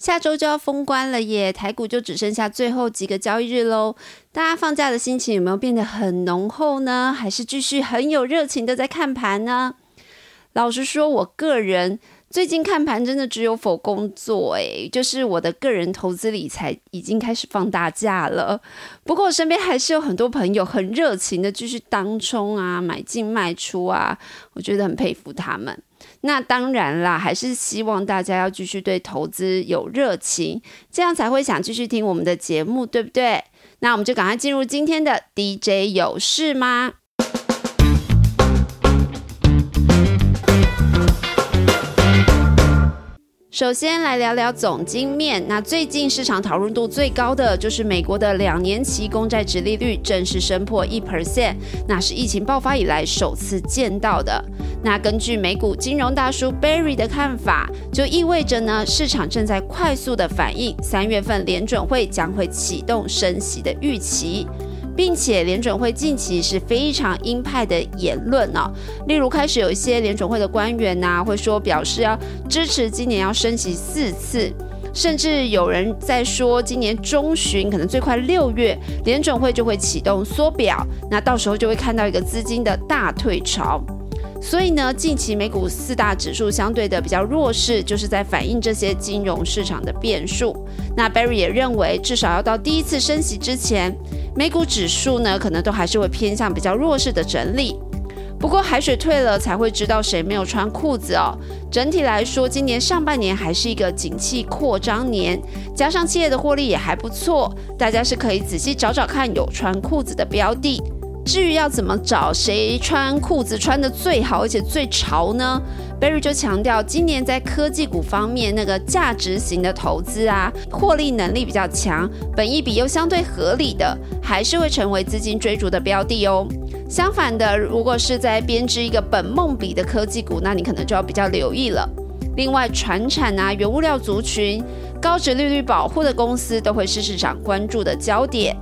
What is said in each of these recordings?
下周就要封关了耶，台股就只剩下最后几个交易日喽。大家放假的心情有没有变得很浓厚呢？还是继续很有热情的在看盘呢？老实说，我个人最近看盘真的只有否工作，诶，就是我的个人投资理财已经开始放大假了。不过我身边还是有很多朋友很热情的继续当冲啊，买进卖出啊，我觉得很佩服他们。那当然啦，还是希望大家要继续对投资有热情，这样才会想继续听我们的节目，对不对？那我们就赶快进入今天的 DJ 有事吗？首先来聊聊总经面。那最近市场讨论度最高的就是美国的两年期公债殖利率正式升破一 percent，那是疫情爆发以来首次见到的。那根据美股金融大叔 Barry 的看法，就意味着呢，市场正在快速的反应三月份联准会将会启动升息的预期。并且联准会近期是非常鹰派的言论哦，例如开始有一些联准会的官员呐，会说表示要支持今年要升息四次，甚至有人在说今年中旬可能最快六月联准会就会启动缩表，那到时候就会看到一个资金的大退潮。所以呢，近期美股四大指数相对的比较弱势，就是在反映这些金融市场的变数。那 Barry 也认为，至少要到第一次升息之前，美股指数呢可能都还是会偏向比较弱势的整理。不过海水退了才会知道谁没有穿裤子哦。整体来说，今年上半年还是一个景气扩张年，加上企业的获利也还不错，大家是可以仔细找找看有穿裤子的标的。至于要怎么找谁穿裤子穿的最好，而且最潮呢？Barry 就强调，今年在科技股方面，那个价值型的投资啊，获利能力比较强，本益比又相对合理的，还是会成为资金追逐的标的哦。相反的，如果是在编织一个本梦比的科技股，那你可能就要比较留意了。另外，船产啊、原物料族群、高值利率保护的公司，都会是市场关注的焦点。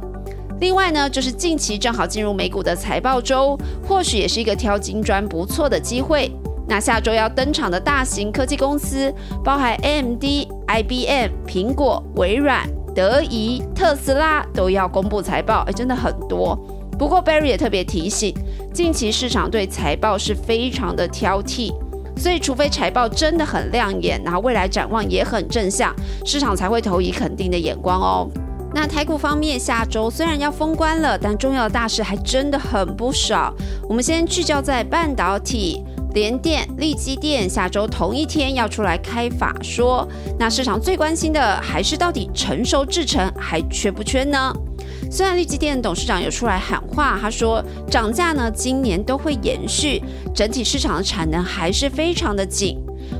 另外呢，就是近期正好进入美股的财报周，或许也是一个挑金砖不错的机会。那下周要登场的大型科技公司，包含 AMD、IBM、苹果、微软、德仪、特斯拉，都要公布财报，哎，真的很多。不过 Barry 也特别提醒，近期市场对财报是非常的挑剔，所以除非财报真的很亮眼，然后未来展望也很正向，市场才会投以肯定的眼光哦。那台股方面，下周虽然要封关了，但重要的大事还真的很不少。我们先聚焦在半导体，联电、力基电下周同一天要出来开法说。那市场最关心的还是到底成熟制程还缺不缺呢？虽然力基电董事长有出来喊话，他说涨价呢今年都会延续，整体市场的产能还是非常的紧。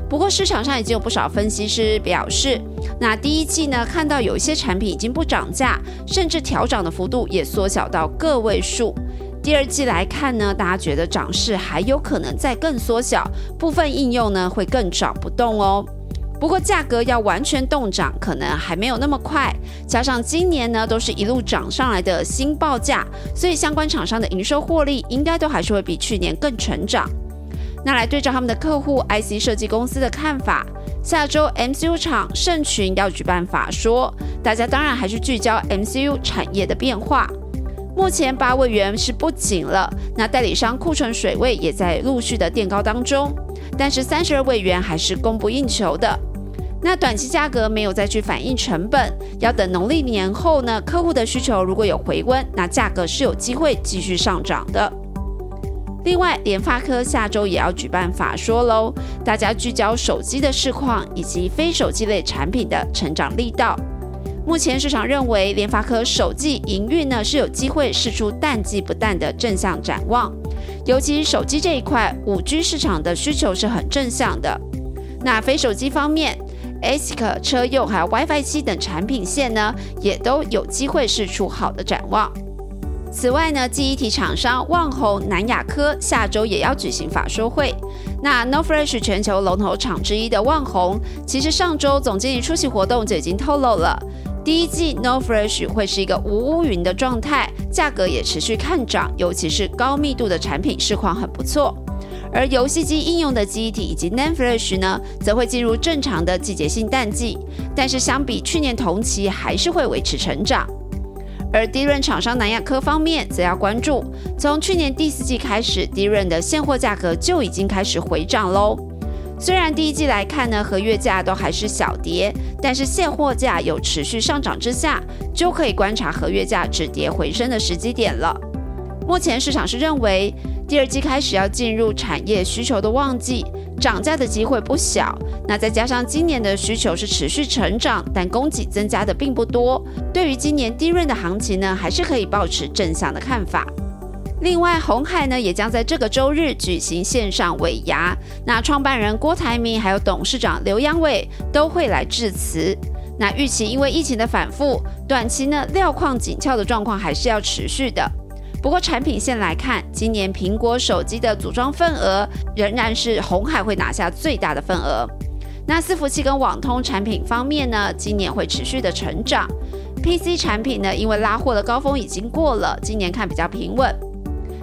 不过市场上已经有不少分析师表示，那第一季呢，看到有一些产品已经不涨价，甚至调涨的幅度也缩小到个位数。第二季来看呢，大家觉得涨势还有可能再更缩小，部分应用呢会更涨不动哦。不过价格要完全动涨，可能还没有那么快。加上今年呢都是一路涨上来的新报价，所以相关厂商的营收获利应该都还是会比去年更成长。那来对照他们的客户 IC 设计公司的看法，下周 MCU 厂盛群要举办法说，大家当然还是聚焦 MCU 产业的变化。目前八位元是不紧了，那代理商库存水位也在陆续的垫高当中，但是三十二位元还是供不应求的。那短期价格没有再去反映成本，要等农历年后呢，客户的需求如果有回温，那价格是有机会继续上涨的。另外，联发科下周也要举办法说喽，大家聚焦手机的市况以及非手机类产品的成长力道。目前市场认为，联发科手机营运呢是有机会试出淡季不淡的正向展望，尤其手机这一块，五 G 市场的需求是很正向的。那非手机方面，ASIC 车用还有 WiFi 七等产品线呢，也都有机会试出好的展望。此外呢，记忆体厂商旺宏、南亚科下周也要举行法说会。那 No Fresh 全球龙头厂之一的旺宏，其实上周总经理出席活动就已经透露了，第一季 No Fresh 会是一个无乌云的状态，价格也持续看涨，尤其是高密度的产品市况很不错。而游戏机应用的记忆体以及 NAND Flash 呢，则会进入正常的季节性淡季，但是相比去年同期还是会维持成长。而低润厂商南亚科方面则要关注，从去年第四季开始，低润的现货价格就已经开始回涨喽。虽然第一季来看呢，合约价都还是小跌，但是现货价有持续上涨之下，就可以观察合约价止跌回升的时机点了。目前市场是认为，第二季开始要进入产业需求的旺季，涨价的机会不小。那再加上今年的需求是持续成长，但供给增加的并不多。对于今年低润的行情呢，还是可以保持正向的看法。另外，红海呢也将在这个周日举行线上尾牙，那创办人郭台铭还有董事长刘扬伟都会来致辞。那预期因为疫情的反复，短期呢料矿紧俏的状况还是要持续的。不过产品线来看，今年苹果手机的组装份额仍然是红海会拿下最大的份额。那伺服器跟网通产品方面呢，今年会持续的成长。PC 产品呢，因为拉货的高峰已经过了，今年看比较平稳。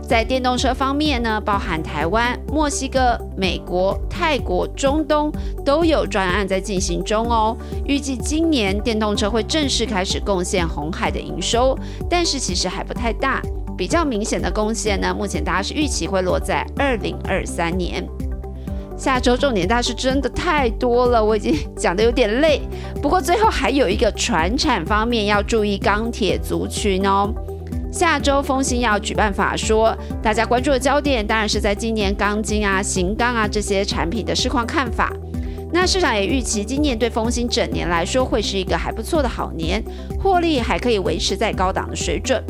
在电动车方面呢，包含台湾、墨西哥、美国、泰国、中东都有专案在进行中哦。预计今年电动车会正式开始贡献红海的营收，但是其实还不太大。比较明显的贡献呢，目前大家是预期会落在二零二三年。下周重点大事真的太多了，我已经 讲的有点累。不过最后还有一个船产方面要注意钢铁族群哦。下周风兴要举办法说，大家关注的焦点当然是在今年钢筋啊、型钢啊这些产品的市况看法。那市场也预期今年对风兴整年来说会是一个还不错的好年，获利还可以维持在高档的水准。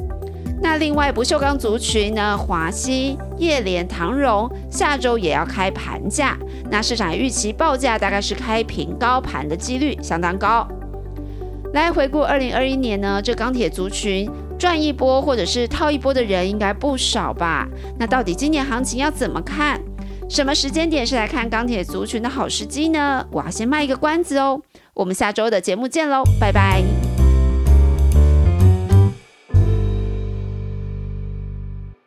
那另外不锈钢族群呢，华西、叶莲、唐荣下周也要开盘价，那市场预期报价大概是开平高盘的几率相当高。来回顾二零二一年呢，这钢铁族群赚一波或者是套一波的人应该不少吧？那到底今年行情要怎么看？什么时间点是来看钢铁族群的好时机呢？我要先卖一个关子哦，我们下周的节目见喽，拜拜。